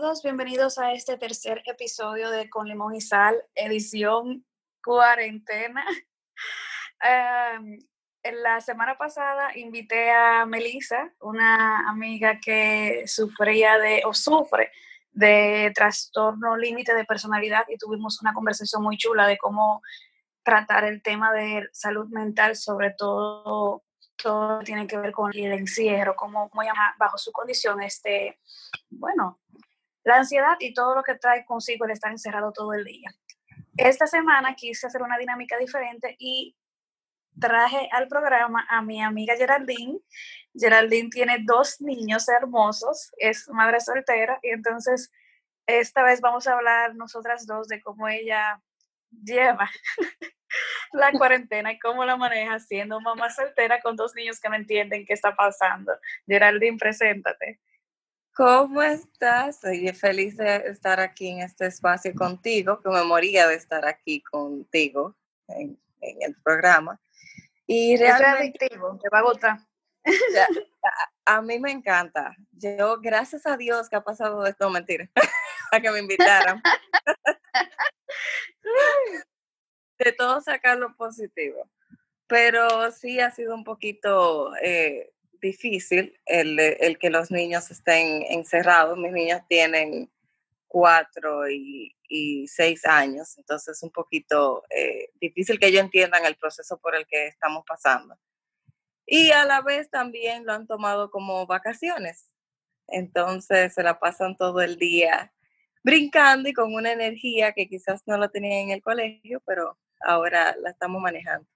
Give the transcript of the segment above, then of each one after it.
todos, bienvenidos a este tercer episodio de Con Limón y Sal, edición cuarentena. Em, en la semana pasada invité a Melissa, una amiga que sufría de o sufre de trastorno límite de personalidad y tuvimos una conversación muy chula de cómo tratar el tema de salud mental, sobre todo todo tiene que ver con el encierro, cómo, cómo bajo su condición, este, bueno, la ansiedad y todo lo que trae consigo el estar encerrado todo el día. Esta semana quise hacer una dinámica diferente y traje al programa a mi amiga Geraldine. Geraldine tiene dos niños hermosos, es madre soltera y entonces esta vez vamos a hablar nosotras dos de cómo ella lleva la cuarentena y cómo la maneja siendo mamá soltera con dos niños que no entienden qué está pasando. Geraldine, preséntate. ¿Cómo estás? Estoy feliz de estar aquí en este espacio contigo, que me moría de estar aquí contigo en, el programa. Y realmente, es adictivo, te va a gustar. a, mí me encanta. Yo, gracias a Dios que ha pasado esto, mentira, a que me invitaran. de todo sacar lo positivo. Pero sí ha sido un poquito eh, difícil el, que los niños estén encerrados. Mis niños tienen cuatro y, seis años, entonces es un poquito eh, difícil que ellos entiendan el proceso por el que estamos pasando. Y a la vez también lo han tomado como vacaciones. Entonces se la pasan todo el día brincando y con una energía que quizás no la tenían en el colegio, pero ahora la estamos manejando.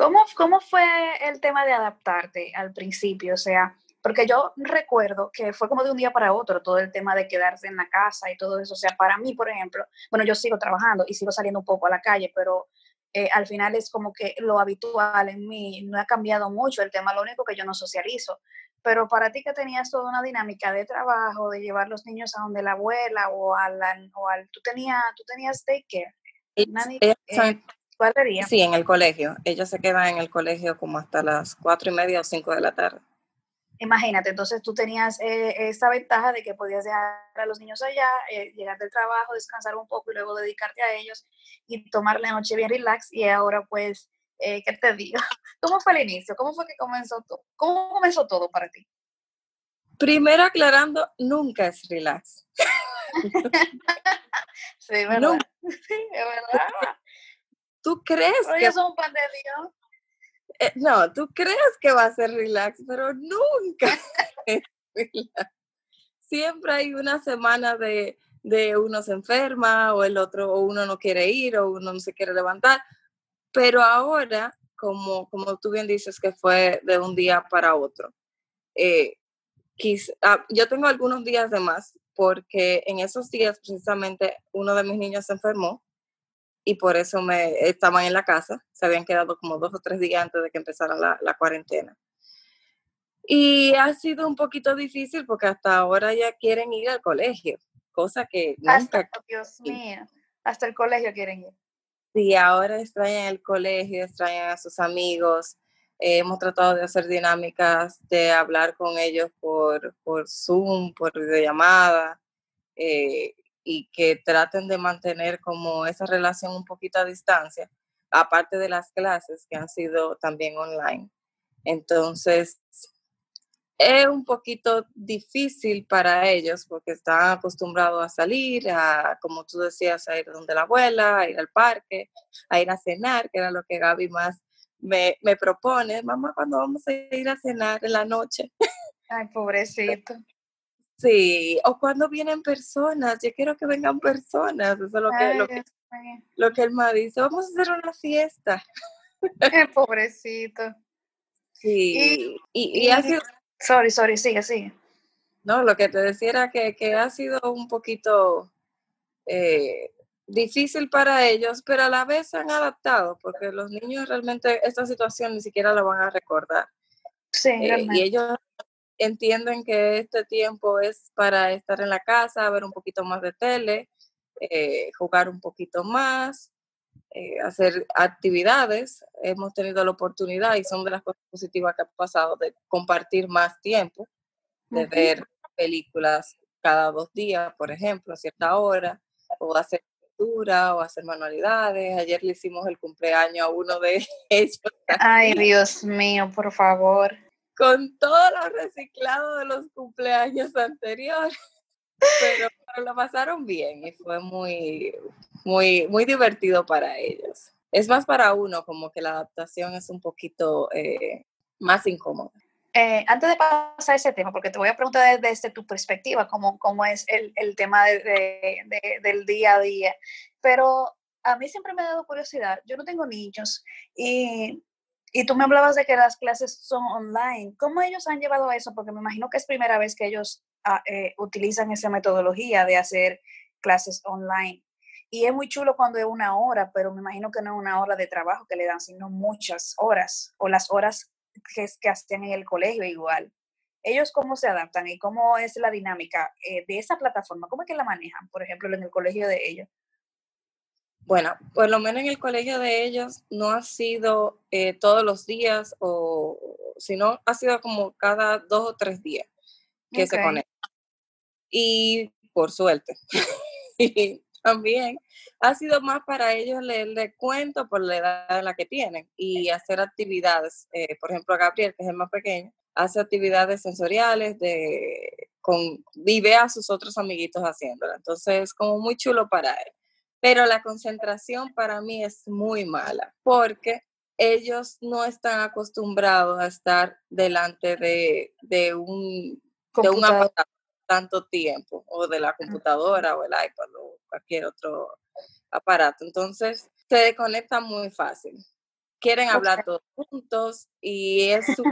¿Cómo, ¿Cómo fue el tema de adaptarte al principio? O sea, porque yo recuerdo que fue como de un día para otro todo el tema de quedarse en la casa y todo eso. O sea, para mí, por ejemplo, bueno, yo sigo trabajando y sigo saliendo un poco a la calle, pero eh, al final es como que lo habitual en mí no ha cambiado mucho el tema, lo único que yo no socializo. Pero para ti que tenías toda una dinámica de trabajo, de llevar los niños a donde la abuela o, a la, o al, tú tenías, tú tenías daycare. Eh, ¿Cuál sería? Sí, en el colegio. Ellos se quedan en el colegio como hasta las cuatro y media o cinco de la tarde. Imagínate, entonces tú tenías eh, esa ventaja de que podías dejar a los niños allá, eh, llegar del trabajo, descansar un poco y luego dedicarte a ellos y tomar la noche bien relax. Y ahora pues, ¿qué te digo? ¿Cómo fue el inicio? ¿Cómo fue que comenzó todo? ¿Cómo comenzó todo para ti? Primero aclarando, nunca es relax. sí, ¿verdad? Sí, es verdad. ¿Tú crees que... es un pan de Dios. Eh, no, tú crees que va a ser relax, pero nunca es relax. Siempre hay una semana de, de uno se enferma o el otro, o uno no quiere ir o uno no se quiere levantar. Pero ahora, como, como tú bien dices que fue de un día para otro, eh, Ah, yo tengo algunos días de más porque en esos días precisamente uno de mis niños se enfermó y por eso me estaban en la casa, se habían quedado como dos o tres días antes de que empezara la, cuarentena. Y ha sido un poquito difícil porque hasta ahora ya quieren ir al colegio, cosa que hasta, Dios mío, hasta el colegio quieren ir. Sí, ahora extrañan el colegio, extrañan a sus amigos, hemos tratado de hacer dinámicas de hablar con ellos por, por Zoom, por videollamada, eh, y que traten de mantener como esa relación un poquito a distancia, aparte de las clases que han sido también online. Entonces, es un poquito difícil para ellos porque están acostumbrados a salir, a, como tú decías, a ir donde la abuela, a ir al parque, a ir a cenar, que era lo que Gaby más me, me propone, mamá, cuando vamos a ir a cenar en la noche? Ay, pobrecito. Sí, o cuando vienen personas, yo quiero que vengan personas, eso es lo que, lo que, lo que él me dice, vamos a hacer una fiesta. pobrecito. Sí, y, y, ha sido... Sorry, sorry, sigue, sigue. No, lo que te decía era que, que ha sido un poquito eh, difícil para ellos, pero a la vez se han adaptado, porque los niños realmente esta situación ni siquiera la van a recordar. Sí, eh, y ellos entienden que este tiempo es para estar en la casa, ver un poquito más de tele, eh, jugar un poquito más, eh, hacer actividades. Hemos tenido la oportunidad y son de las cosas positivas que ha pasado de compartir más tiempo, de ver películas cada dos días, por ejemplo, a cierta hora, o hacer lectura o hacer manualidades. Ayer le hicimos el cumpleaños a uno de ellos. Ay, Dios mío, por favor. Con todo lo reciclado de los cumpleaños anteriores. Pero, lo pasaron bien y fue muy, muy, muy divertido para ellos. Es más para uno, como que la adaptación es un poquito eh, más incómoda. Eh, antes de pasar a ese tema, porque te voy a preguntar desde, tu perspectiva cómo, cómo es el, el tema de, del día a día, pero a mí siempre me ha dado curiosidad, yo no tengo niños y, y tú me hablabas de que las clases son online, ¿cómo ellos han llevado eso? Porque me imagino que es primera vez que ellos ah, eh, utilizan esa metodología de hacer clases online. Y es muy chulo cuando es una hora, pero me imagino que no es una hora de trabajo que le dan, sino muchas horas o las horas que, que hacen en el colegio igual. ¿Ellos cómo se adaptan y cómo es la dinámica eh, de esa plataforma? ¿Cómo es que la manejan, por ejemplo, en el colegio de ellos? Bueno, por lo menos en el colegio de ellos no ha sido eh, todos los días, o sino ha sido como cada dos o tres días que se conectan. Y por suerte. y también ha sido más para ellos leerle cuento por la edad en la que tienen y hacer actividades. Eh, por ejemplo, Gabriel, que es el más pequeño, hace actividades sensoriales de con vive a sus otros amiguitos haciéndola. Entonces, es como muy chulo para él. Pero la concentración para mí es muy mala porque ellos no están acostumbrados a estar delante de, de un, de un tanto tiempo, o de la computadora o el iPad o cualquier otro aparato. Entonces, se desconectan muy fácil. Quieren hablar todos juntos y es su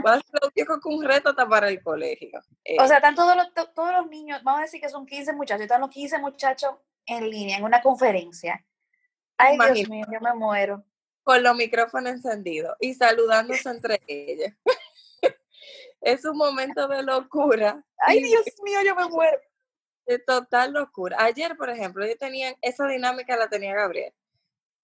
que un reto hasta para el colegio. o sea, están todos los, todos los niños, vamos a decir que son 15 muchachos, están los 15 muchachos en línea, en una conferencia. Ay, Dios mío, yo me muero. Con los micrófonos encendidos y saludándose entre ellos es un momento de locura. Ay, Dios mío, yo me muero. De total locura. Ayer, por ejemplo, yo tenía, esa dinámica la tenía Gabriel,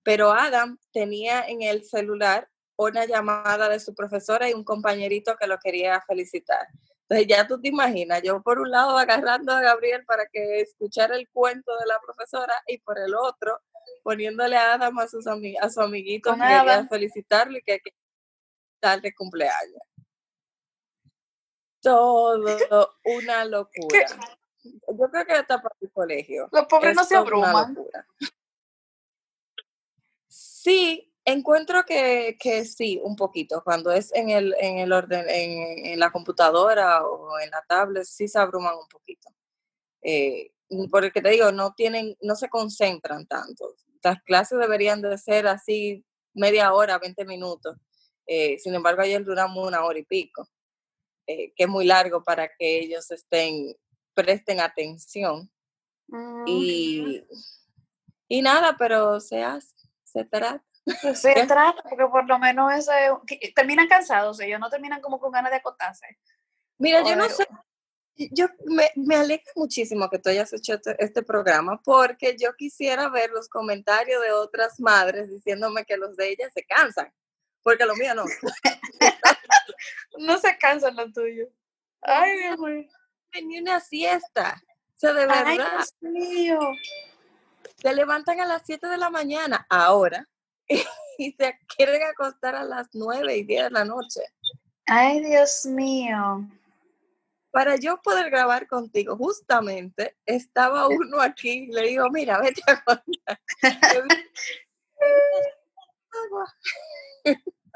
pero Adam tenía en el celular una llamada de su profesora y un compañerito que lo quería felicitar. Entonces ya tú te imaginas, yo por un lado agarrando a Gabriel para que escuchara el cuento de la profesora y por el otro poniéndole a Adam a, sus a su amiguito que felicitarle y que, que tal de cumpleaños todo una locura. Yo creo que está para el colegio. Los pobres no se abruman. Sí, encuentro que, que, sí, un poquito. Cuando es en el, en el orden, en, la computadora o en la tablet, sí se abruman un poquito. Eh, porque te digo, no tienen, no se concentran tanto. Las clases deberían de ser así media hora, 20 minutos. Eh, sin embargo, ayer duramos una hora y pico. Eh, que es muy largo para que ellos estén, presten atención. Mm, y, y nada, pero se hace, se trata. Se trata, porque por lo menos ese, terminan cansados, ellos no terminan como con ganas de acotarse. Mira, yo no sé, yo me, me, alegra muchísimo que tú hayas hecho este, este, programa porque yo quisiera ver los comentarios de otras madres diciéndome que los de ellas se cansan, porque lo mío no. no se cansan lo tuyo. Ay, Dios mío. Ni una siesta. O sea, de verdad. Ay, Dios mío. Se levantan a las 7 de la mañana ahora y se quieren acostar a las 9 y 10 de la noche. Ay, Dios mío. Para yo poder grabar contigo, justamente estaba uno aquí y le digo, mira, vete a contar.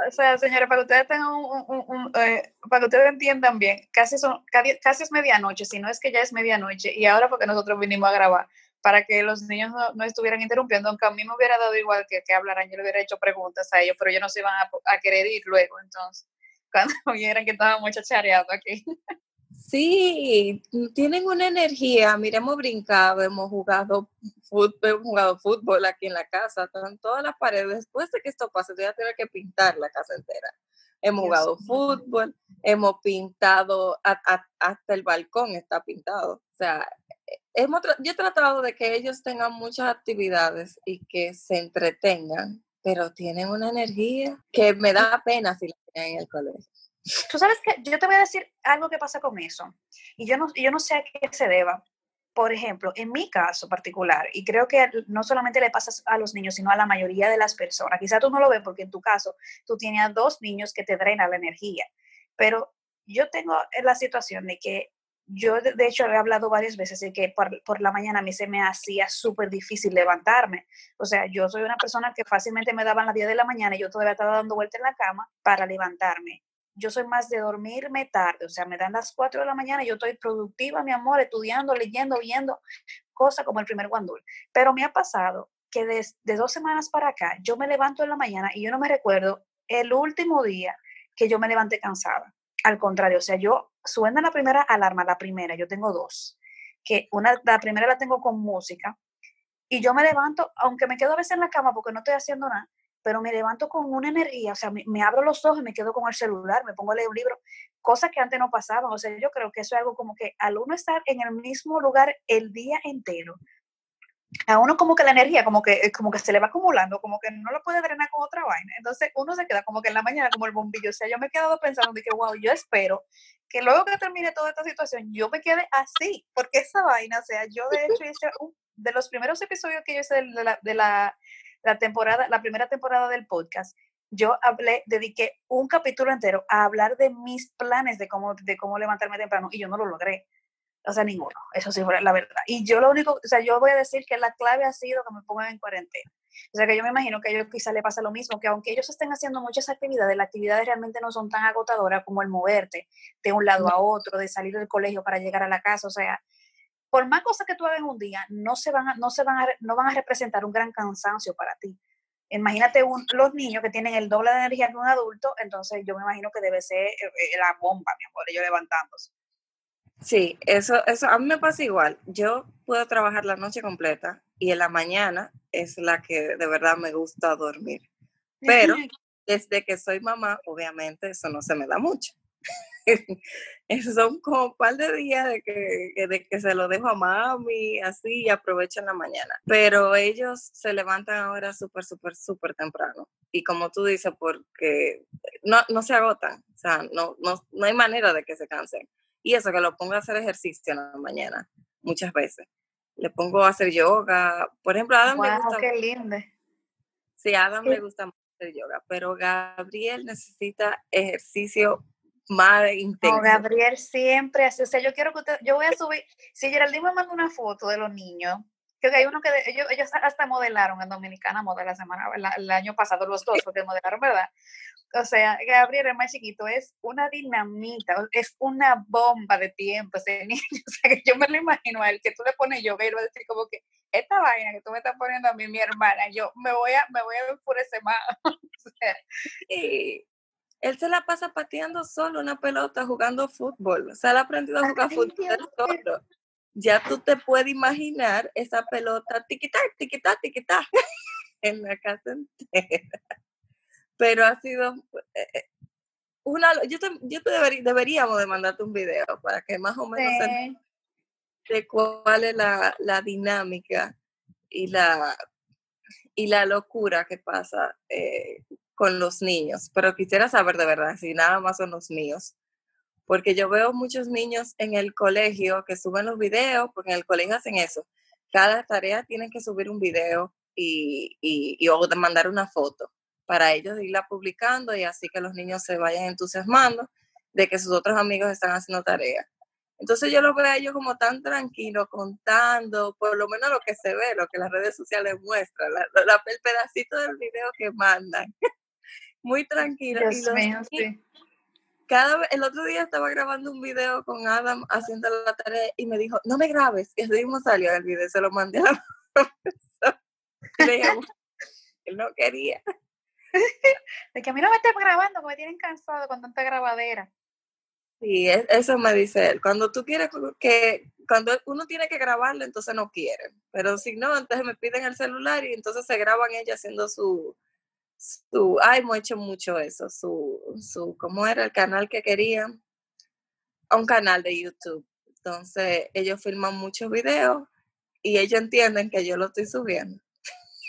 o sea, señores, para que ustedes tengan un, eh, para que ustedes entiendan bien, casi son, casi es medianoche, si no es que ya es medianoche, y ahora porque nosotros vinimos a grabar, para que los niños no, estuvieran interrumpiendo, aunque a mí me hubiera dado igual que, que hablaran, yo le hubiera hecho preguntas a ellos, pero ellos no se iban a, querer ir luego, entonces, cuando vieran que estábamos chachareando aquí. Sí, tienen una energía. Mira, hemos brincado, hemos jugado fútbol, hemos jugado fútbol aquí en la casa, están todas las paredes. Después de que esto pase, voy a tener que pintar la casa entera. Hemos jugado fútbol, hemos pintado, hasta el balcón está pintado. O sea, hemos, yo he tratado de que ellos tengan muchas actividades y que se entretengan, pero tienen una energía que me da pena si la tienen en el colegio. Tú sabes que yo te voy a decir algo que pasa con eso, y yo no, yo no sé a qué se deba. por ejemplo, en mi caso particular, y creo que no solamente le pasa a los niños, sino a la mayoría de las personas, quizá tú no lo ves porque en tu caso tú tienes dos niños que te drenan la energía, pero yo tengo la situación de que yo, de hecho, he hablado varias veces de que por, por la mañana a mí se me hacía súper difícil levantarme. O sea, yo soy una persona que fácilmente me daban las 10 de la mañana y yo todavía estaba dando vuelta en la cama para levantarme yo soy más de dormirme tarde, o sea, me dan las 4 de la mañana y yo estoy productiva, mi amor, estudiando, leyendo, viendo cosas como el primer guandul. Pero me ha pasado que desde de dos semanas para acá, yo me levanto en la mañana y yo no me recuerdo el último día que yo me levanté cansada. Al contrario, o sea, yo suena la primera alarma, la primera, yo tengo dos, que una, la primera la tengo con música y yo me levanto, aunque me quedo a veces en la cama porque no estoy haciendo nada, pero me levanto con una energía, o sea, me, abro los ojos y me quedo con el celular, me pongo a leer un libro, cosas que antes no pasaban, o sea, yo creo que eso es algo como que al uno estar en el mismo lugar el día entero, a uno como que la energía como que, eh, como que se le va acumulando, como que no lo puede drenar con otra vaina, entonces uno se queda como que en la mañana como el bombillo, o sea, yo me he quedado pensando de que, wow, yo espero que luego que termine toda esta situación, yo me quede así, porque esa vaina, o sea, yo de hecho hice de los primeros episodios que yo hice de la, de la la temporada, la primera temporada del podcast, yo hablé, dediqué un capítulo entero a hablar de mis planes de cómo, de cómo levantarme temprano y yo no lo logré. O sea, ninguno. Eso sí fue la verdad. Y yo lo único, o sea, yo voy a decir que la clave ha sido que me pongan en cuarentena. O sea, que yo me imagino que a ellos quizá le pasa lo mismo, que aunque ellos estén haciendo muchas actividades, las actividades realmente no son tan agotadoras como el moverte de un lado a otro, de salir del colegio para llegar a la casa. O sea, por más cosas que tú hagas en un día, no, se van a, no, se van a, no van a representar un gran cansancio para ti. Imagínate los niños que tienen el doble de energía que un adulto, entonces yo me imagino que debe ser eh, eh, la bomba, mi amor, ellos levantándose. Sí, eso, eso a mí me pasa igual. Yo puedo trabajar la noche completa y en la mañana es la que de verdad me gusta dormir. Pero desde que soy mamá, obviamente eso no se me da mucho. Esos son como un par de días de que, de que se lo dejo a mami, así, y aprovecho en la mañana. Pero ellos se levantan ahora súper, súper, súper temprano. Y como tú dices, porque no, no se agotan, o sea, no, no, no hay manera de que se cansen. Y eso, que lo pongo a hacer ejercicio en la mañana, muchas veces. Le pongo a hacer yoga. Por ejemplo, a Adam le gusta... qué lindo. Sí, a Adam le gusta hacer yoga, pero Gabriel necesita ejercicio más intenso. No, Gabriel siempre hace, o sea, yo quiero que usted, yo voy a subir, si Geraldine me manda una foto de los niños, que hay uno que ellos, ellos hasta modelaron en Dominicana Moda la semana, el año pasado, los dos, porque modelaron, ¿verdad? O sea, Gabriel, el más chiquito, es una dinamita, es una bomba de tiempo ese niño. O sea, que yo me lo imagino a él, que tú le pones yo, y va a decir como que, esta vaina que tú me estás poniendo a mí, mi hermana, yo me voy a, me voy a enfurecer más. o sea, y, él se la pasa pateando solo una pelota jugando fútbol. Se ha aprendido a jugar fútbol solo. Ya tú te puedes imaginar esa pelota tiquitá, tiquitá, tiquitá en la casa entera. Pero ha sido eh, eh, una yo te, yo te deberíamos de mandarte un video para que más o menos de cuál es la, la, dinámica y la y la locura que pasa eh, con los niños, pero quisiera saber de verdad si nada más son los míos, porque yo veo muchos niños en el colegio que suben los videos, porque en el colegio hacen eso. Cada tarea tienen que subir un video y, y, y o mandar una foto para ellos irla publicando y así que los niños se vayan entusiasmando de que sus otros amigos están haciendo tarea. Entonces yo lo veo a ellos como tan tranquilos, contando, por lo menos lo que se ve, lo que las redes sociales muestran, la, el pedacito del video que mandan. muy tranquilo. y Cada el otro día estaba grabando un video con Adam haciendo la tarea y me dijo, no me grabes. Y así mismo salió el video, se lo mandé a la profesora. él no quería. De que a mí no me estés grabando, que me tienen cansado con tanta grabadera. Sí, eso me dice él. Cuando tú quieres que, cuando uno tiene que grabarlo, entonces no quiere. Pero si no, entonces me piden el celular y entonces se graban ella haciendo su, su, ay, hecho mucho eso, su, su, ¿cómo era el canal que querían? Un canal de YouTube. Entonces, ellos filman muchos videos y ellos entienden que yo lo estoy subiendo.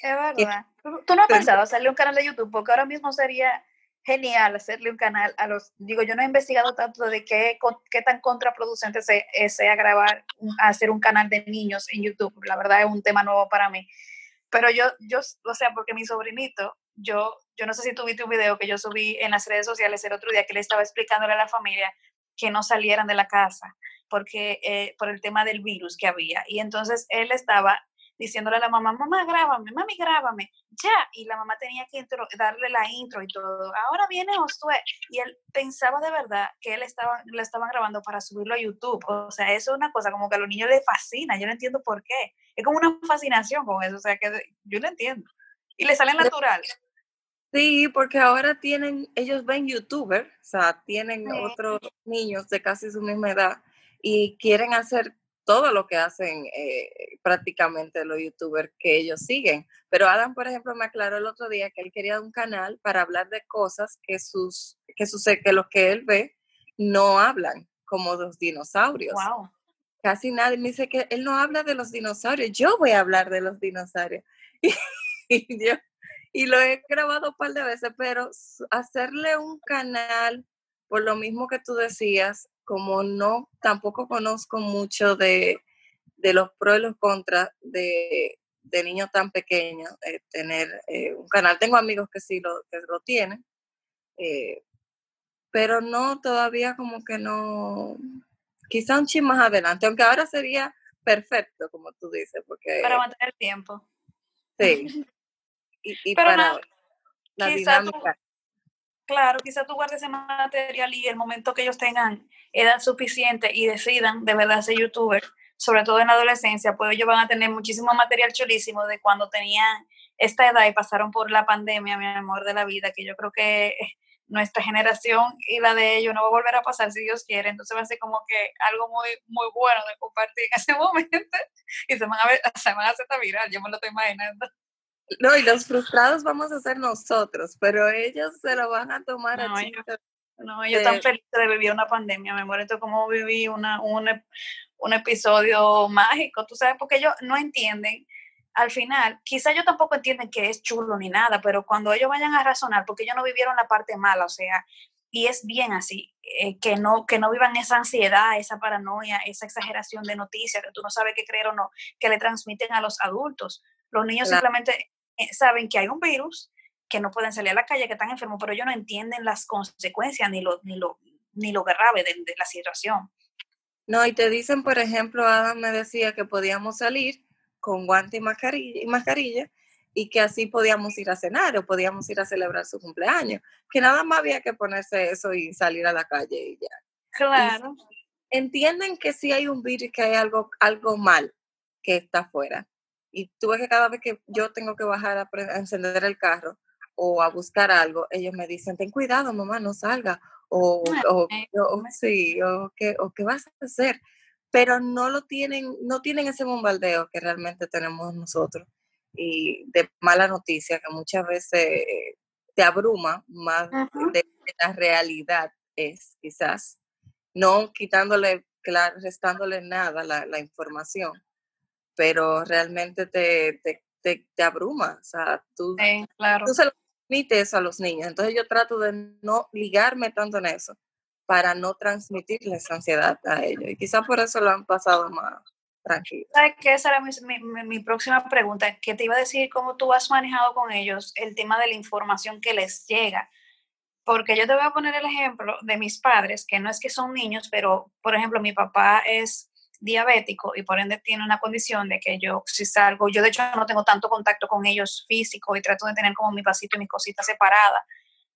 Es verdad. ¿Tú no has pensado hacerle un canal de YouTube? Porque ahora mismo sería genial hacerle un canal a los, digo, yo no he investigado tanto de qué, qué tan contraproducente eh, sea grabar, hacer un canal de niños en YouTube, la verdad es un tema nuevo para mí, pero yo, yo, o sea, porque mi sobrinito, yo, yo no sé si tuviste un video que yo subí en las redes sociales el otro día que le estaba explicándole a la familia que no salieran de la casa porque eh, por el tema del virus que había. Y entonces él estaba diciéndole a la mamá, mamá, grábame, mami, grábame, ya. Y la mamá tenía que darle la intro y todo. Ahora viene Josué. Y él pensaba de verdad que él estaba, lo estaban grabando para subirlo a YouTube. O sea, eso es una cosa como que a los niños les fascina. Yo no entiendo por qué. Es como una fascinación con eso. O sea, que yo no entiendo. Y le sale natural. Sí, porque ahora tienen, ellos ven youtuber, o sea, tienen otros niños de casi su misma edad y quieren hacer todo lo que hacen eh, prácticamente los youtubers que ellos siguen. Pero Adam, por ejemplo, me aclaró el otro día que él quería un canal para hablar de cosas que sus que sucede que los que él ve no hablan, como los dinosaurios. Wow. Casi nadie me dice que él no habla de los dinosaurios. Yo voy a hablar de los dinosaurios. Y, yo, y lo he grabado un par de veces, pero hacerle un canal, por lo mismo que tú decías, como no, tampoco conozco mucho de, los pros y los contras de, niños tan pequeños, eh, tener eh, un canal. Tengo amigos que sí lo, que lo tienen, eh, pero no, todavía como que no, quizá un ching más adelante, aunque ahora sería perfecto, como tú dices, porque... Para mantener tiempo. Sí. Y, para la dinámica. claro, quizá tú guardes ese material y el momento que ellos tengan edad suficiente y decidan de verdad ser youtuber, sobre todo en la adolescencia, pues ellos van a tener muchísimo material chulísimo de cuando tenían esta edad y pasaron por la pandemia, mi amor de la vida, que yo creo que nuestra generación y la de ellos no va a volver a pasar si Dios quiere, entonces va a ser como que algo muy muy bueno de compartir en ese momento y se van a, ver, se van a hacer viral, yo me lo estoy imaginando. No, y los frustrados vamos a ser nosotros, pero ellos se lo van a tomar a no, yo tan feliz de vivir una pandemia, me muero. Como viví una, un, un episodio mágico, tú sabes, porque ellos no entienden. Al final, quizá ellos tampoco entienden que es chulo ni nada, pero cuando ellos vayan a razonar, porque ellos no vivieron la parte mala, o sea, y es bien así, eh, que, no, que no vivan esa ansiedad, esa paranoia, esa exageración de noticias, que tú no sabes qué creer o no, que le transmiten a los adultos. Los niños simplemente saben que hay un virus que no pueden salir a la calle, que están enfermos, pero ellos no entienden las consecuencias ni lo, ni lo, ni lo grave de, la situación. No, y te dicen, por ejemplo, Adam me decía que podíamos salir con guante y mascarilla, y mascarilla y que así podíamos ir a cenar o podíamos ir a celebrar su cumpleaños, que nada más había que ponerse eso y salir a la calle y ya. Claro. entienden que si hay un virus, que hay algo, algo mal que está afuera. Y tú ves que cada vez que yo tengo que bajar a encender el carro, o a buscar algo, ellos me dicen, ten cuidado, mamá, no salga, o, o, o sí, o ¿qué, o qué vas a hacer, pero no lo tienen, no tienen ese bombardeo que realmente tenemos nosotros y de mala noticia que muchas veces te abruma más de, la realidad es quizás, no quitándole, restándole nada la, la información, pero realmente te, te, te, abruma, o sea, tú, claro. tú se lo transmite eso a los niños. Entonces yo trato de no ligarme tanto en eso para no transmitirles ansiedad a ellos. Y quizás por eso lo han pasado más tranquilo. ¿Sabes qué? Esa era mi, mi, próxima pregunta, que te iba a decir cómo tú has manejado con ellos el tema de la información que les llega. Porque yo te voy a poner el ejemplo de mis padres, que no es que son niños, pero, por ejemplo, mi papá es diabético y por ende tiene una condición de que yo si salgo, yo de hecho no tengo tanto contacto con ellos físico y trato de tener como mi pasito y mis cositas separadas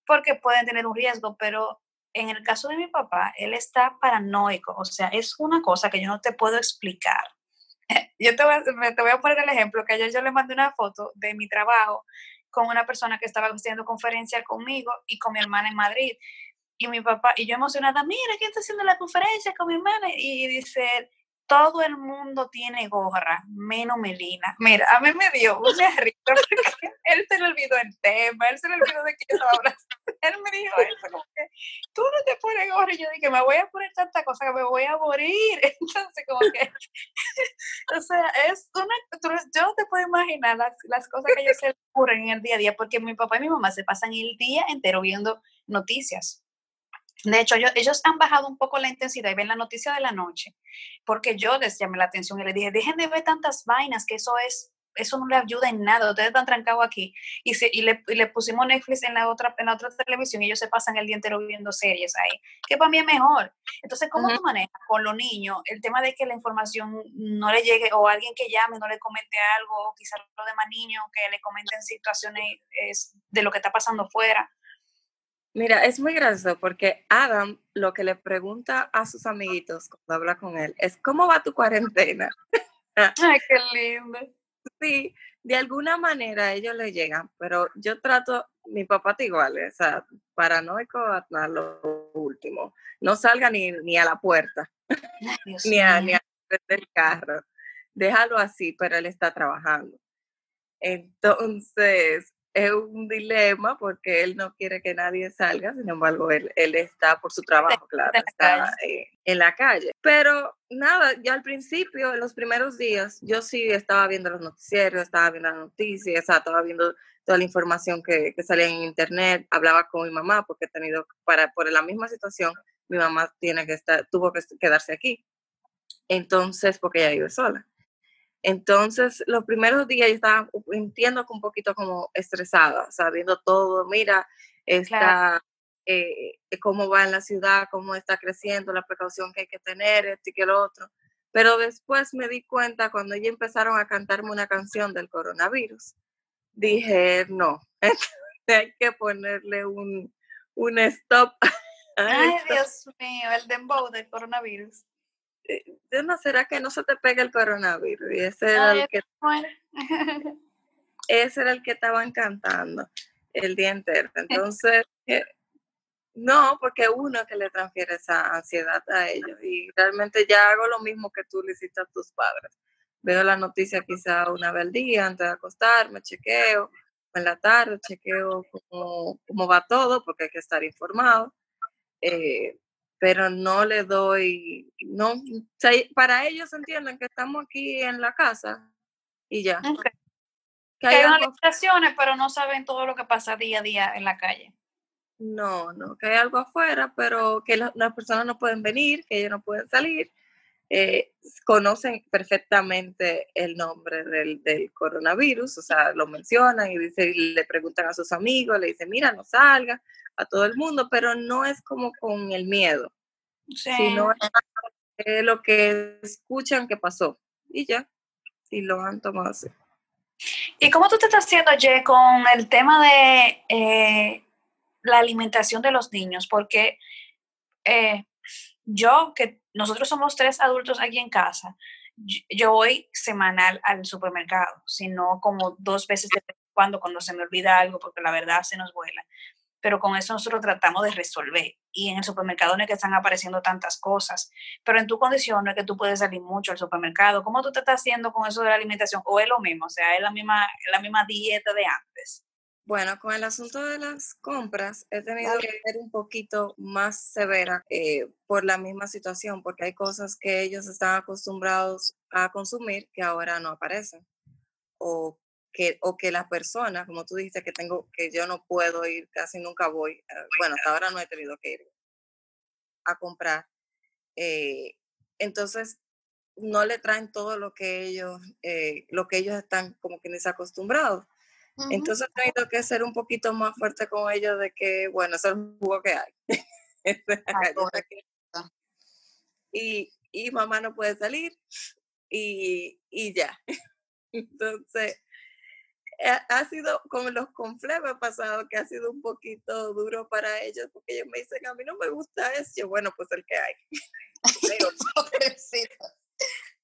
porque pueden tener un riesgo, pero en el caso de mi papá, él está paranoico, o sea, es una cosa que yo no te puedo explicar. Yo te voy, a, te voy a poner el ejemplo que ayer yo le mandé una foto de mi trabajo con una persona que estaba haciendo conferencia conmigo y con mi hermana en Madrid. Y mi papá, y yo emocionada, mira, ¿quién está haciendo la conferencia con mi hermana? Y dice todo el mundo tiene gorra, menos Melina. Mira, a mí me dio una risa porque él se le olvidó el tema, él se le olvidó de qué estaba hablando. Él me dijo eso, como que tú no te pones gorro. Y yo dije, me voy a poner tanta cosa que me voy a morir. Entonces, como que, o sea, es una, yo no te puedo imaginar las, las cosas que ellos se ocurren en el día a día, porque mi papá y mi mamá se pasan el día entero viendo noticias. De hecho, ellos han bajado un poco la intensidad y ven la noticia de la noche, porque yo les llamé la atención y les dije, dejen de ver tantas vainas, que eso es eso no le ayuda en nada, ustedes están trancados aquí. Y, y, le, y, le, pusimos Netflix en la, otra, en la otra televisión y ellos se pasan el día entero viendo series ahí, que para mí es mejor. Entonces, ¿cómo tú manejas con los niños el tema de que la información no le llegue o alguien que llame no le comente algo, o quizás los demás niños que le comenten situaciones es, de lo que está pasando fuera? Mira, es muy gracioso porque Adam lo que le pregunta a sus amiguitos cuando habla con él es, ¿cómo va tu cuarentena? Ay, qué lindo. Sí, de alguna manera ellos le llegan, pero yo trato, mi papá está igual, o sea, paranoico hasta lo último. No salga ni, ni a la puerta, ni, a, ni a el carro. Déjalo así, pero él está trabajando. Entonces, es un dilema porque él no quiere que nadie salga, sin embargo, él, él está por su trabajo, claro, está eh, en la calle. Pero nada, ya al principio, en los primeros días, yo sí estaba viendo los noticieros, estaba viendo las noticias, estaba viendo toda la información que, que salía en internet, hablaba con mi mamá porque he tenido, para, por la misma situación, mi mamá tiene que estar, tuvo que quedarse aquí. Entonces, porque ella vive sola. Entonces, los primeros días yo estaba, entiendo que un poquito como estresada, sabiendo todo, mira, está, eh, cómo va en la ciudad, cómo está creciendo, la precaución que hay que tener, esto y que lo otro. Pero después me di cuenta cuando ya empezaron a cantarme una canción del coronavirus, dije, no, hay que ponerle un, un stop. Ay, Dios mío, el dembow del coronavirus. Eh, no será que no se te pega el coronavirus y ese era el que ese era el que estaban cantando el día entero. Entonces eh, no porque uno que le transfiere esa ansiedad a ellos y realmente ya hago lo mismo que tú le hiciste a tus padres. Veo la noticia quizá una vez al día antes de acostarme chequeo en la tarde chequeo cómo, cómo va todo porque hay que estar informado. Eh, pero no le doy, no, para ellos entienden que estamos aquí en la casa y ya. Que, hay unas limitaciones, pero no saben todo lo que pasa día a día en la calle. No, no, que hay algo afuera, pero que las personas no pueden venir, que ellos no pueden salir. Eh, conocen perfectamente el nombre del, del, coronavirus, o sea, lo mencionan y dice, le preguntan a sus amigos, le dicen, mira, no salga, a todo el mundo, pero no es como con el miedo, sino es lo que escuchan que pasó y ya, y lo han tomado así. ¿Y cómo tú te estás haciendo, Jay, con el tema de eh, la alimentación de los niños? Porque eh, yo, que nosotros somos tres adultos aquí en casa, yo voy semanal al supermercado, sino como dos veces de cuando, cuando se me olvida algo, porque la verdad se nos vuela pero con eso nosotros tratamos de resolver. Y en el supermercado no es que están apareciendo tantas cosas, pero en tu condición no es que tú puedes salir mucho al supermercado. ¿Cómo tú te estás haciendo con eso de la alimentación? ¿O es lo mismo? O sea, es la misma, la misma dieta de antes. Bueno, con el asunto de las compras he tenido que ser un poquito más severa eh, por la misma situación, porque hay cosas que ellos están acostumbrados a consumir que ahora no aparecen o que, o que la persona, como tú dijiste, que tengo, que yo no puedo ir, casi nunca voy, eh, bueno, hasta ahora no he tenido que ir a comprar. Eh, entonces, no le traen todo lo que ellos, eh, lo que ellos están como que acostumbrados. Entonces he tenido que ser un poquito más fuerte con ellos de que, bueno, eso es el jugo que hay. y, y mamá no puede salir y, y ya. Entonces, ha sido como los conflemes pasados, que ha sido un poquito duro para ellos, porque ellos me dicen, a mí no me gusta eso. Yo, bueno, pues el que hay.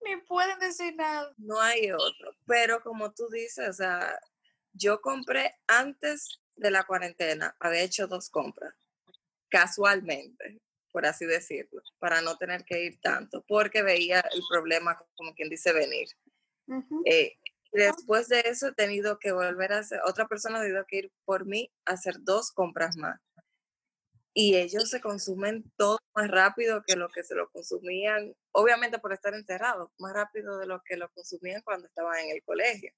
Ni pueden decir nada. No hay otro. Pero como tú dices, o sea, yo compré antes de la cuarentena, había hecho dos compras, casualmente, por así decirlo, para no tener que ir tanto, porque veía el problema, como quien dice, venir. Después de eso he tenido que volver a hacer, otra persona ha tenido que ir por mí a hacer dos compras más. y ellos se consumen todo más rápido que lo que se lo consumían, obviamente por estar encerrados, más rápido de lo que lo consumían cuando estaban en el colegio.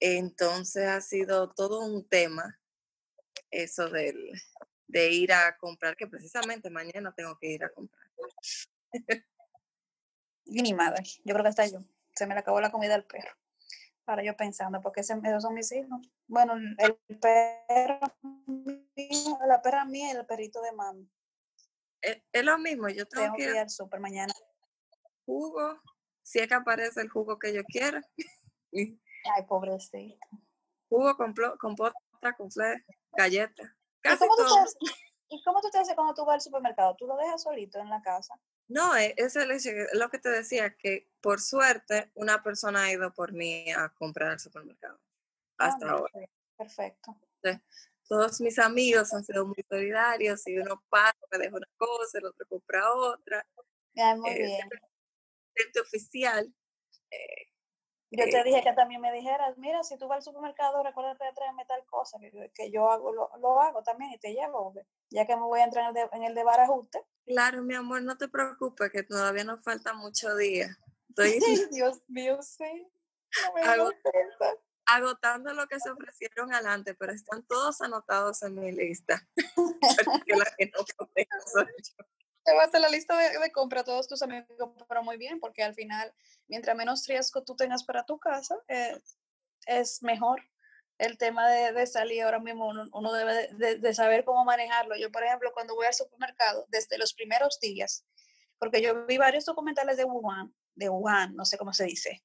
Entonces ha sido todo un tema eso del, de ir a comprar, que precisamente mañana tengo que ir a comprar. ni madre, yo creo que está yo. Se me le acabó la comida al perro. Ahora yo pensando, porque esos son mis hijos. Bueno, el perro la perra mía y el perrito de mami. Es, lo mismo, yo tengo, que ir al súper mañana. Jugo, si es que aparece el jugo que yo quiera. Ay, pobrecito. Jugo, compota, confle, galleta. ¿Y cómo, Tú te haces, ¿Y cómo tú te haces cuando tú vas al supermercado? ¿Tú lo dejas solito en la casa? No, e, es lo que te decía, que por suerte una persona ha ido por mí a comprar al supermercado. Ah, hasta ahora. Perfecto. todos mis amigos han sido muy solidarios y uno pasa, me deja una cosa, el otro compra otra. Ah, muy eh, bien. oficial. Eh, yo te eh, dije que también me dijeras, mira, si tú vas al supermercado, recuérdate de traerme tal cosa, que, yo hago, lo, hago también y te llevo, ya que me voy a entrar en el de, en el de barajuste. Claro, mi amor, no te preocupes, que todavía nos falta mucho día. Estoy Dios mío, sí. agotando lo que se ofrecieron adelante, pero están todos anotados en mi lista. te vas a la lista de, compra, todos tus amigos pero muy bien, porque al final, mientras menos riesgo tú tengas para tu casa, eh, es mejor el tema de, de salir ahora mismo, uno, debe de, de, saber cómo manejarlo. Yo, por ejemplo, cuando voy al supermercado, desde los primeros días, porque yo vi varios documentales de Wuhan, de Wuhan, no sé cómo se dice,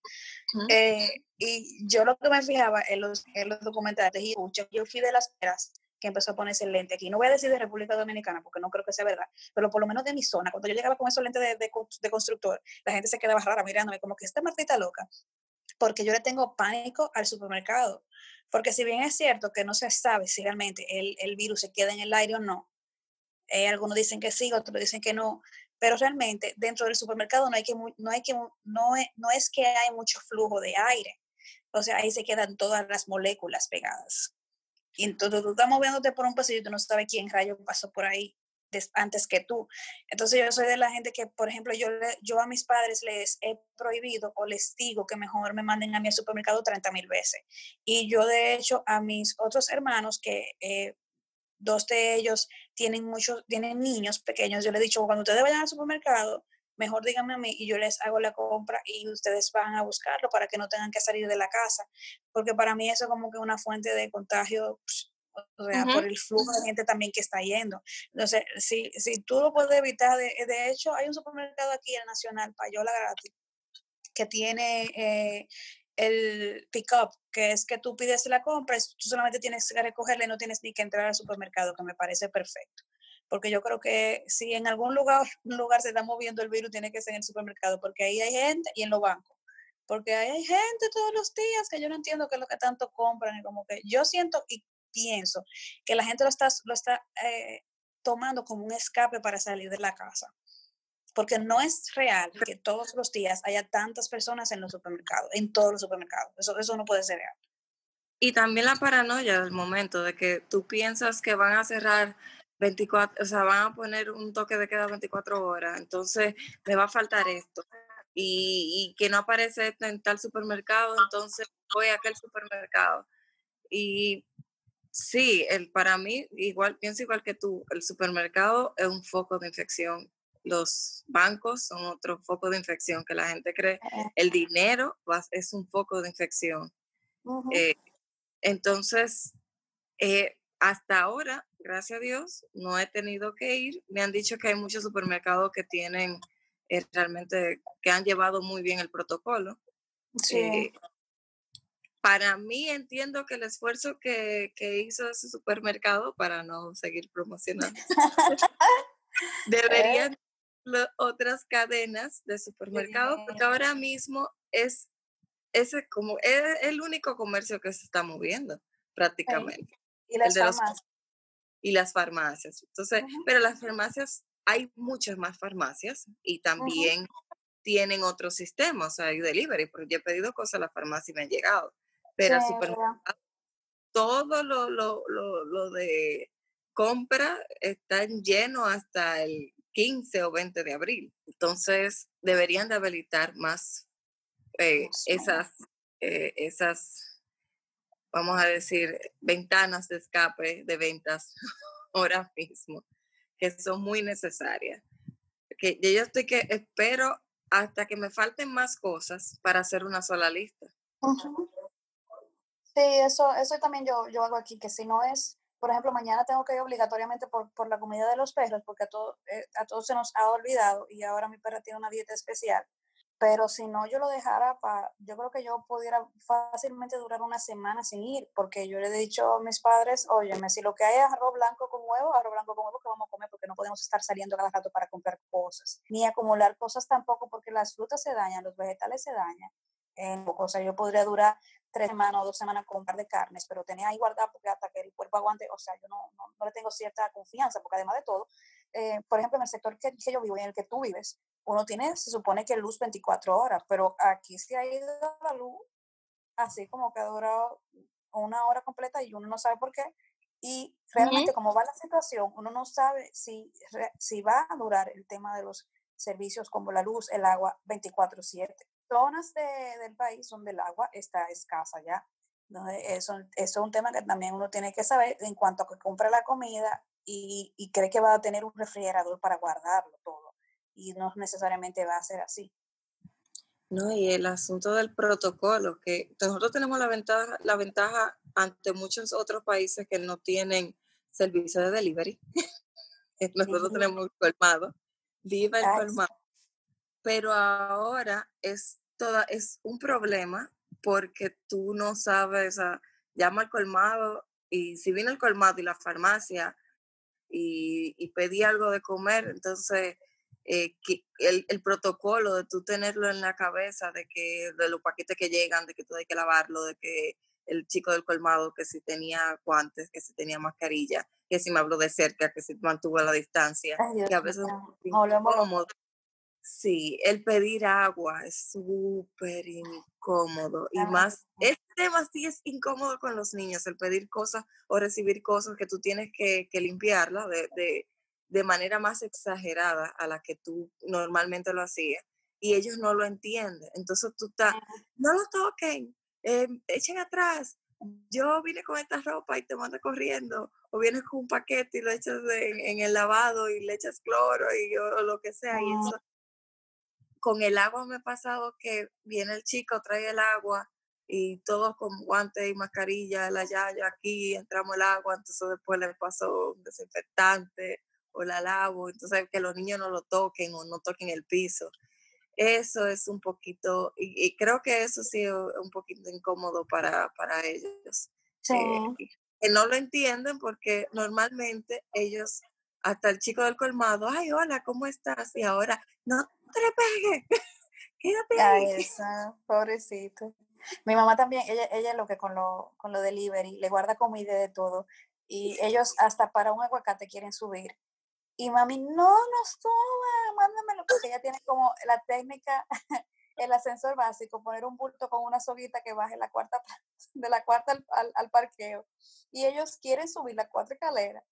eh, y yo lo que me fijaba en los, en los documentales, y yo fui de las peras que empezó a ponerse el lente aquí. No voy a decir de República Dominicana porque no creo que sea verdad, pero por lo menos de mi zona, cuando yo llegaba con esos lentes de, de, constructor, la gente se quedaba rara mirándome como que esta Martita loca, porque yo le tengo pánico al supermercado. Porque si bien es cierto que no se sabe si realmente el, el virus se queda en el aire o no, eh, algunos dicen que sí, otros dicen que no, pero realmente dentro del supermercado no hay que no hay que no es, no es que hay mucho flujo de aire o sea ahí se quedan todas las moléculas pegadas y entonces tú estás moviéndote por un pasillo y tú no sabes quién rayo pasó por ahí antes que tú. Entonces yo soy de la gente que, por ejemplo, yo, yo a mis padres les he prohibido o les digo que mejor me manden a mi supermercado 30 mil veces. Y yo de hecho a mis otros hermanos, que eh, dos de ellos tienen muchos, tienen niños pequeños, yo les he dicho, cuando ustedes vayan al supermercado, mejor díganme a mí y yo les hago la compra y ustedes van a buscarlo para que no tengan que salir de la casa, porque para mí eso es como que una fuente de contagio, pues, o sea, por el flujo de gente también que está yendo. Entonces, si, si tú lo puedes evitar, de, de hecho, hay un supermercado aquí, el Nacional, Payola Gratis, que tiene eh, el pick-up, que es que tú pides la compra, tú solamente tienes que recogerla y no tienes ni que entrar al supermercado, que me parece perfecto porque yo creo que si en algún lugar, lugar se está moviendo el virus, tiene que ser en el supermercado, porque ahí hay gente y en los bancos. Porque hay gente todos los días que yo no entiendo qué es lo que tanto compran. Y como que yo siento y pienso que la gente lo está, lo está eh, tomando como un escape para salir de la casa. Porque no es real que todos los días haya tantas personas en los supermercados, en todos los supermercados. Eso, eso no puede ser real. Y también la paranoia del momento de que tú piensas que van a cerrar 24, o sea, van a poner un toque de queda 24 horas, entonces me va a faltar esto. Y, que no aparece en tal supermercado, entonces voy a aquel supermercado. Y sí, el, para mí, igual, pienso igual que tú, el supermercado es un foco de infección. Los bancos son otro foco de infección que la gente cree. El dinero es un foco de infección. Eh, entonces, eh, hasta ahora gracias a Dios, no he tenido que ir. Me han dicho que hay muchos supermercados que tienen eh, realmente, que han llevado muy bien el protocolo. Sí. Eh, para mí entiendo que el esfuerzo que, que, hizo ese supermercado, para no seguir promocionando, deberían eh. otras cadenas de supermercados, porque ahora mismo es, ese como, es el único comercio que se está moviendo prácticamente. Y las y las farmacias. Entonces, pero las farmacias, hay muchas más farmacias y también tienen otros sistemas, o sea, hay delivery, porque yo he pedido cosas a la farmacia y me han llegado. Pero supermercado, todo lo, lo, lo, lo, de compras están llenos hasta el 15 o 20 de abril. Entonces, deberían de habilitar más eh, esas, eh, esas, vamos a decir, ventanas de escape de ventas ahora mismo, que son muy necesarias. Que yo estoy que espero hasta que me falten más cosas para hacer una sola lista. Sí, eso, eso también yo, yo hago aquí, que si no es, por ejemplo, mañana tengo que ir obligatoriamente por, por la comida de los perros, porque a, todo, eh, a todos se nos ha olvidado y ahora mi perra tiene una dieta especial. Pero si no yo lo dejara, para, yo creo que yo pudiera fácilmente durar una semana sin ir, porque yo le he dicho a mis padres, oye, si lo que hay es arroz blanco con huevo, arroz blanco con huevo que vamos a comer, porque no podemos estar saliendo cada rato para comprar cosas, ni acumular cosas tampoco, porque las frutas se dañan, los vegetales se dañan. En, o sea, yo podría durar tres semanas o dos semanas con un par de carnes, pero tenía ahí guardado porque hasta que el cuerpo aguante, o sea, yo no, no, no le tengo cierta confianza, porque además de todo, eh, por ejemplo, en el sector que, que, yo vivo y en el que tú vives, uno tiene, se supone que luz 24 horas, pero aquí se ha ido la luz así como que ha durado una hora completa y uno no sabe por qué. Y realmente, como va la situación, uno no sabe si, si va a durar el tema de los servicios como la luz, el agua 24/7. Zonas de, del país donde el agua está escasa ya. Eso, eso es un tema que también uno tiene que saber en cuanto a que compra la comida y, y cree que va a tener un refrigerador para guardarlo todo y no necesariamente va a ser así. No, y el asunto del protocolo, que nosotros tenemos la ventaja, la ventaja ante muchos otros países que no tienen servicio de delivery. nosotros tenemos el colmado, viva el colmado. Pero ahora es toda, es un problema porque tú no sabes, llama al colmado y si viene el colmado y la farmacia y, y pedí algo de comer, entonces eh, que el, el, protocolo de tú tenerlo en la cabeza, de que de los paquetes que llegan, de que tú hay que lavarlo, de que el chico del colmado, que si tenía guantes, que si tenía mascarilla, que si me habló de cerca, que si mantuvo la distancia, que a veces es incómodo. Sí, el pedir agua es súper incómodo y más, este tema sí es incómodo con los niños, el pedir cosas o recibir cosas que tú tienes que, que limpiarla de, de de manera más exagerada a la que tú normalmente lo hacías y ellos no lo entienden. Entonces tú estás, no lo toquen, eh, echen atrás. Yo vine con esta ropa y te mando corriendo, o vienes con un paquete y lo echas en, el lavado y le echas cloro y o, lo que sea. Y eso, con el agua me ha pasado que viene el chico, trae el agua y todos con guantes y mascarilla, la yaya aquí, entramos el agua, entonces después le pasó un desinfectante o la lavo, entonces que los niños no lo toquen o no toquen el piso. Eso es un poquito, y, creo que eso sí es un poquito incómodo para, para ellos. Sí. Eh, que no lo entienden porque normalmente ellos, hasta el chico del colmado, ay, hola, ¿cómo estás? Y ahora, no te le pegues, quédate ahí. Esa, pobrecito. Mi mamá también, ella, ella lo que con lo, con lo delivery, le guarda comida de todo. Y ellos hasta para un aguacate quieren subir. Y mami, no, no suba, mándamelo, porque ella tiene como la técnica, el ascensor básico, poner un bulto con una soguita que baje la cuarta, de la cuarta al, al, parqueo. Y ellos quieren subir la cuatro escaleras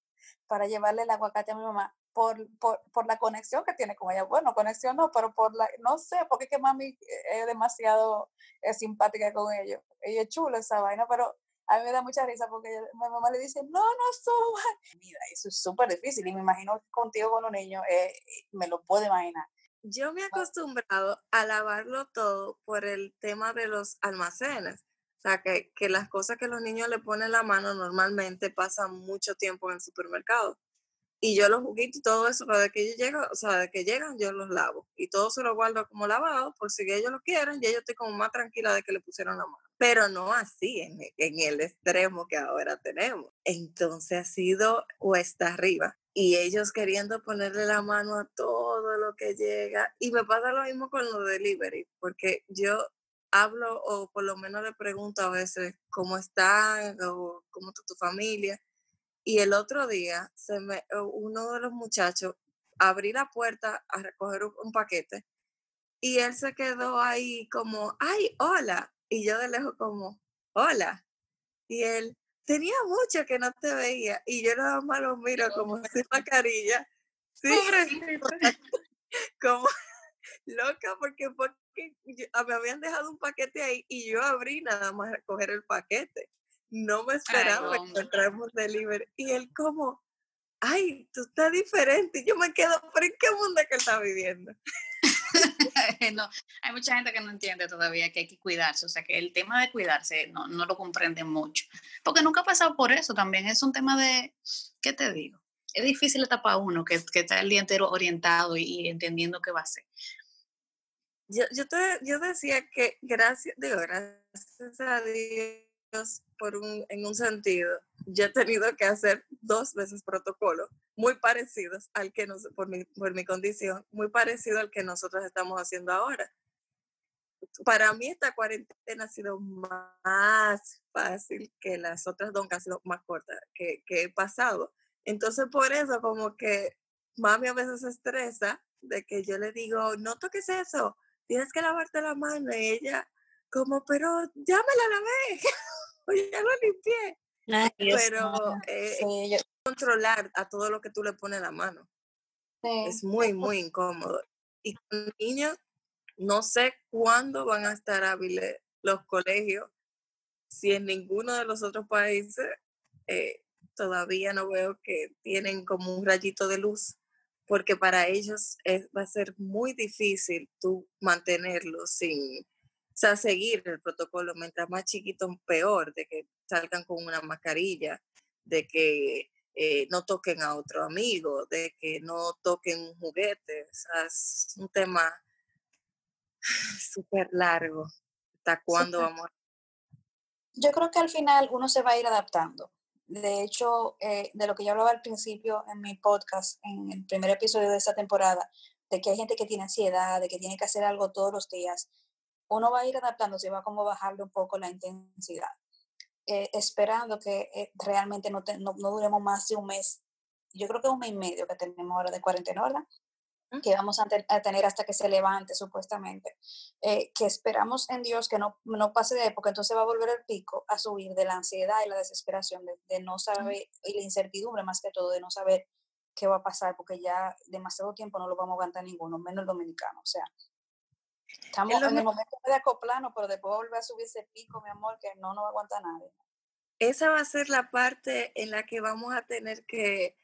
para llevarle el aguacate a mi mamá por, por, por, la conexión que tiene con ella. Bueno, conexión no, pero por la, no sé, porque es que mami es demasiado es simpática con ellos. Ella es chula esa vaina, pero a mí me da mucha risa porque mi mamá le dice, no, no suba. Mira, eso es súper difícil y me imagino que contigo con los niños eh, me lo puedo imaginar. Yo me he acostumbrado a lavarlo todo por el tema de los almacenes. O sea, que, que las cosas que los niños le ponen la mano normalmente pasan mucho tiempo en el supermercado. Y yo los juguitos y todo eso, para que ellos llegan, o sea, de que llegan, yo los lavo. Y todo se lo guardo como lavado, por si ellos lo quieren, y yo estoy como más tranquila de que le pusieron la mano pero no así en, en, el extremo que ahora tenemos. Entonces ha sido cuesta arriba y ellos queriendo ponerle la mano a todo lo que llega. Y me pasa lo mismo con los delivery, porque yo hablo o por lo menos le pregunto a veces cómo están o cómo está tu familia. Y el otro día se me, uno de los muchachos abrí la puerta a recoger un paquete y él se quedó ahí como, ay, hola, y yo de lejos como, hola. Y él, tenía mucho que no te veía y yo nada más lo miro como sin mascarilla. Sí, como loca porque, porque me habían dejado un paquete ahí y yo abrí nada más a coger el paquete. No me esperaba encontrarnos delivery. Y él como, ay, tú estás diferente. Y yo me quedo, pero ¿en qué mundo es que él está viviendo? no, hay mucha gente que no entiende todavía que hay que cuidarse, o sea que el tema de cuidarse no, no lo comprende mucho, porque nunca ha pasado por eso también, es un tema de, ¿qué te digo? Es difícil estar para uno que, que está el día entero orientado y, entendiendo qué va a hacer. Yo, yo, te, yo decía que gracias, digo, gracias a Dios por un, en un sentido, yo he tenido que hacer dos veces protocolo muy parecidos al que nos, por mi, por mi condición, muy parecido al que nosotros estamos haciendo ahora. Para mí esta cuarentena ha sido más fácil que las otras dos que han sido más cortas que, que he pasado. Entonces por eso como que mami a veces se estresa de que yo le digo, no toques eso, tienes que lavarte la mano. Y ella como, pero ya me la lavé, ya lo limpié. pero eh, controlar a todo lo que tú le pones la mano. Es muy, muy incómodo. Y con niños, no sé cuándo van a estar hábiles los colegios, si en ninguno de los otros países eh, todavía no veo que tienen como un rayito de luz, porque para ellos va a ser muy difícil tú mantenerlo sin, o sea, seguir el protocolo, mientras más chiquitos, peor, de que salgan con una mascarilla, de que eh, no toquen a otro amigo, de que no toquen un juguete. O sea, es un tema súper largo. ¿Hasta cuándo vamos Yo creo que al final uno se va a ir adaptando. De hecho, eh, de lo que yo hablaba al principio en mi podcast, en el primer episodio de esta temporada, de que hay gente que tiene ansiedad, de que tiene que hacer algo todos los días, uno va a ir adaptándose y va como bajarle un poco la intensidad. Eh, esperando que eh, realmente no, no, duremos más de un mes. Yo creo que un mes y medio que tenemos ahora de cuarentena, ¿verdad? que vamos a, tener hasta que se levante supuestamente, eh, que esperamos en Dios que no, no pase de época, entonces va a volver el pico a subir de la ansiedad y la desesperación, de, de no saber, y la incertidumbre más que todo, de no saber qué va a pasar, porque ya demasiado tiempo no lo vamos a aguantar ninguno, menos el dominicano, o sea, Estamos en el momento de acoplarnos, pero después volver a subir ese pico, mi amor, que no nos aguanta nadie. Esa va a ser la parte en la que vamos a tener que,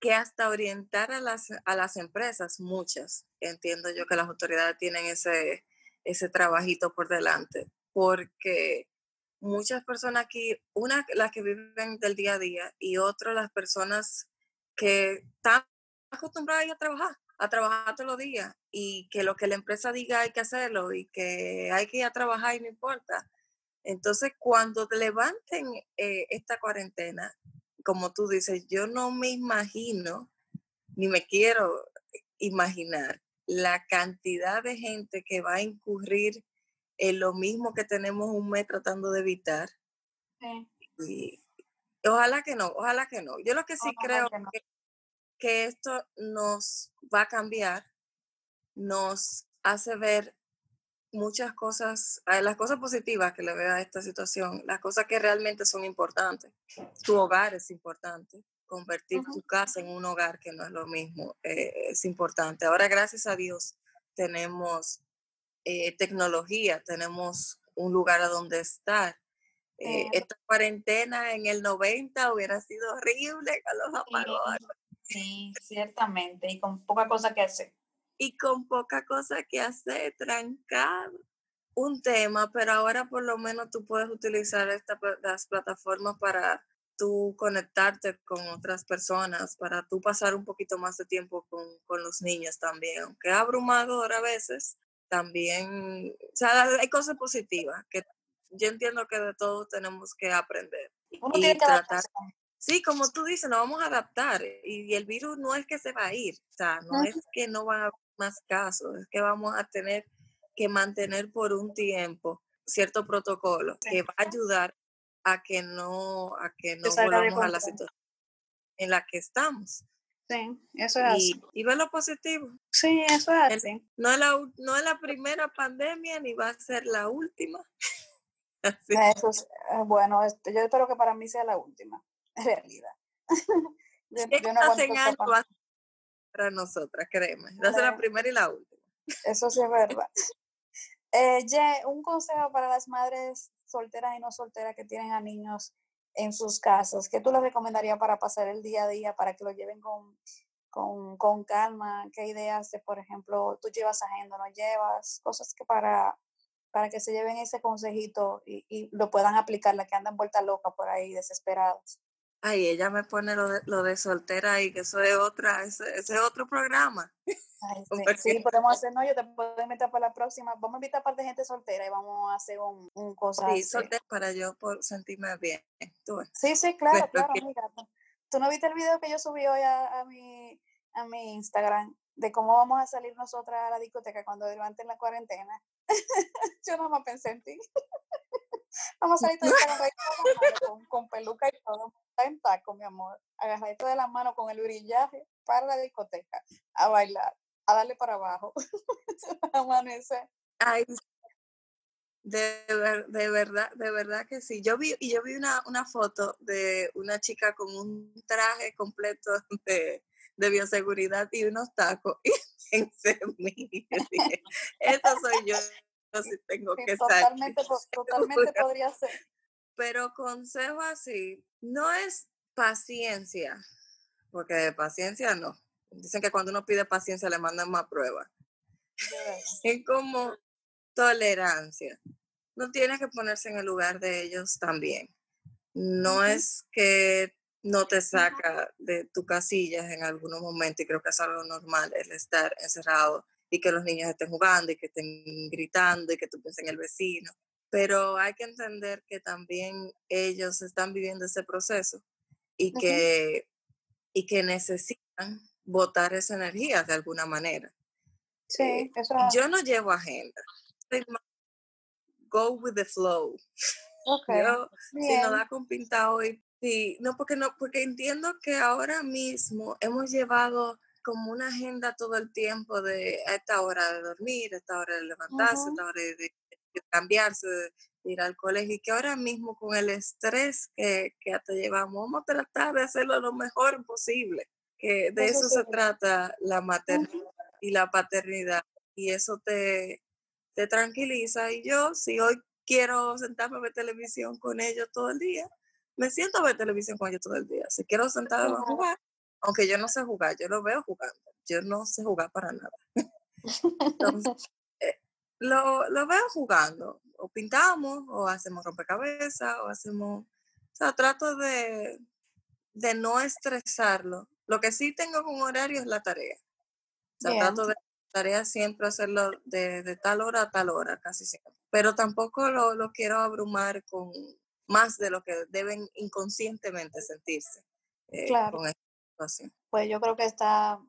que hasta orientar a las, a las empresas, muchas. Entiendo yo que las autoridades tienen ese, ese trabajito por delante, porque muchas personas aquí, una las que viven del día a día y otra las personas que están acostumbradas a trabajar a trabajar todos los días y que lo que la empresa diga hay que hacerlo y que hay que ir a trabajar y no importa. Entonces, cuando levanten eh, esta cuarentena, como tú dices, yo no me imagino, ni me quiero imaginar la cantidad de gente que va a incurrir en lo mismo que tenemos un mes tratando de evitar. Y ojalá que no, ojalá que no. Yo lo que sí creo que que esto nos va a cambiar, nos hace ver muchas cosas, eh, las cosas positivas que le veo a esta situación, las cosas que realmente son importantes. Tu hogar es importante, convertir tu casa en un hogar que no es lo mismo, eh, es importante. Ahora, gracias a Dios, tenemos eh, tecnología, tenemos un lugar a donde estar. esta cuarentena en el 90 hubiera sido horrible con los apagones. Sí, ciertamente, y con poca cosa que hacer. Y con poca cosa que hacer, trancado. Un tema, pero ahora por lo menos tú puedes utilizar estas las plataformas para tú conectarte con otras personas, para tú pasar un poquito más de tiempo con, con los niños también, aunque abrumador a veces, también, o sea, hay cosas positivas que yo entiendo que de todo tenemos que aprender. Uno tiene que tratar. Sí, como tú dices, nos vamos a adaptar y el virus no es que se va a ir, o sea, no es que no va a haber más casos, es que vamos a tener que mantener por un tiempo cierto protocolo que va a ayudar a que no, a que no volvamos a la situación en la que estamos. Sí, eso es así. Y ver lo positivo. Sí, eso es así. No es, la, no es la primera pandemia ni va a ser la última. Eso es, eh, bueno, este, yo espero que para mí sea la última, realidad. yo, yo no hacen algo para nosotras, créeme. Va a ser la primera y la última. Eso sí es verdad. Eh, un consejo para las madres solteras y no solteras que tienen a niños en sus casas, ¿qué tú les recomendarías para pasar el día a día, para que lo lleven con, con, con calma? ¿Qué ideas de, por ejemplo, tú llevas agenda, no llevas? Cosas que para, para que se lleven ese consejito y, y lo puedan aplicar, la que andan vuelta loca por ahí, desesperadas. Ay, ella me pone lo de, lo de soltera y que eso es otra, ese, ese es otro programa. sí, podemos hacer, no, yo te puedo invitar para la próxima. Vamos a invitar a par de gente soltera y vamos a hacer un, un cosa. Sí, soltera para yo por sentirme bien. Sí, sí, claro, claro, mira. ¿Tú no viste el video que yo subí hoy a, a, mi, a mi Instagram de cómo vamos a salir nosotras a la discoteca cuando levanten la cuarentena? yo no me pensé en ti. Vamos a salir todos con, con peluca y todo en taco, mi amor, agarradito de la mano con el brillaje para la discoteca, a bailar, a darle para abajo. Amanece. Ay, de, de, verdad, de verdad que sí. Yo vi, y yo vi una, una foto de una chica con un traje completo de, de bioseguridad y unos tacos. Y pensé en mí. Eso soy yo. Sí tengo que totalmente, totalmente podría ser. Pero consejo así, no es paciencia, porque de paciencia no. Dicen que cuando uno pide paciencia le mandan más pruebas. es como tolerancia. No tienes que ponerse en el lugar de ellos también. No es que no te saca de tu casillas en algunos momentos y creo que es algo normal el estar encerrado y que los niños estén jugando y que estén gritando y que tú pienses en el vecino pero hay que entender que también ellos están viviendo ese proceso y que, y que necesitan botar esa energía de alguna manera. Sí, eh, eso. Yo no llevo agenda. Go with the flow. Okay. Yo, si no da con pinta hoy, sí, no porque no, porque entiendo que ahora mismo hemos llevado como una agenda todo el tiempo de a esta hora de dormir, a esta hora de levantarse, a esta hora de, cambiarse, de, ir al colegio y que ahora mismo con el estrés que, que te llevamos, vamos a tratar de hacerlo lo mejor posible, que de eso, se trata la maternidad y la paternidad y eso te, te tranquiliza y yo si hoy quiero sentarme a ver televisión con ellos todo el día, me siento a ver televisión con ellos todo el día. Si quiero sentarme a jugar, aunque yo no sé jugar, yo lo veo jugando, yo no sé jugar para nada. Entonces, lo, lo veo jugando. O pintamos, o hacemos rompecabezas, o hacemos. O sea, trato de, de no estresarlo. Lo que sí tengo con horario es la tarea. O sea, trato de tarea siempre hacerlo de, de, tal hora a tal hora, casi siempre. Pero tampoco lo, lo quiero abrumar con más de lo que deben inconscientemente sentirse eh, claro. con Pues yo creo que está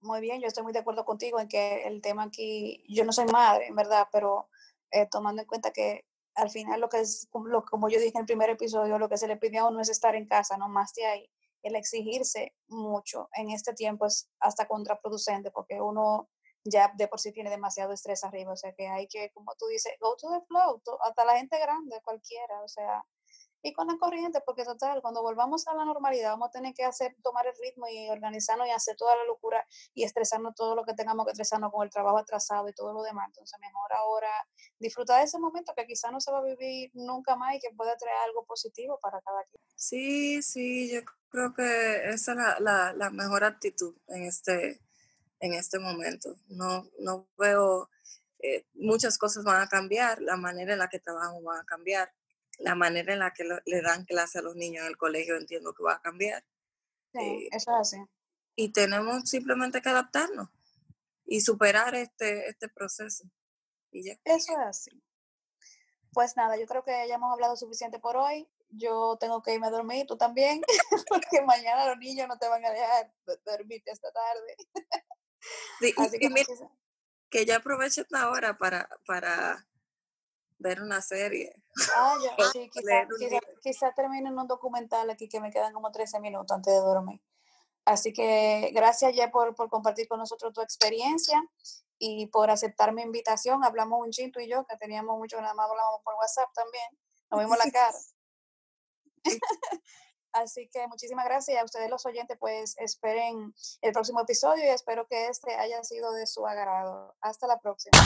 muy bien, yo estoy muy de acuerdo contigo en que el tema aquí, yo no soy madre, en verdad, pero eh, tomando en cuenta que al final lo que es, lo, como yo dije en el primer episodio, lo que se le pide a uno es estar en casa, no más de ahí. El exigirse mucho en este tiempo es hasta contraproducente porque uno ya de por sí tiene demasiado estrés arriba, o sea que hay que, como tú dices, go to the flow, hasta la gente grande, cualquiera, o sea, y con la corriente, porque total, cuando volvamos a la normalidad vamos a tener que hacer, tomar el ritmo y organizarnos y hacer toda la locura y estresarnos todo lo que tengamos que estresarnos con el trabajo atrasado y todo lo demás. Entonces, mejor ahora disfrutar de ese momento que quizá no se va a vivir nunca más y que puede traer algo positivo para cada quien. Sí, sí, yo creo que esa es la, la, la mejor actitud en este, en este momento. No, no veo, eh, muchas cosas van a cambiar, la manera en la que trabajamos va a cambiar la manera en la que le dan clase a los niños en el colegio entiendo que va a cambiar. Sí, eh, eso es así. Y tenemos simplemente que adaptarnos y superar este, este proceso. Y ya. Eso es así. Pues nada, yo creo que ya hemos hablado suficiente por hoy. Yo tengo que irme a dormir, tú también, porque mañana los niños no te van a dejar dormirte esta tarde. Sí, Así que, que ya aprovechen ahora para, para ver una serie. Ah, ya, sí, quizá, termine en un documental aquí que me quedan como 13 minutos antes de dormir. Así que gracias ya por, por compartir con nosotros tu experiencia y por aceptar mi invitación. Hablamos un chinto y yo, que teníamos mucho, nada más hablábamos por WhatsApp también. Nos vimos la cara. Así que muchísimas gracias a ustedes los oyentes, pues esperen el próximo episodio y espero que este haya sido de su agrado. Hasta la próxima.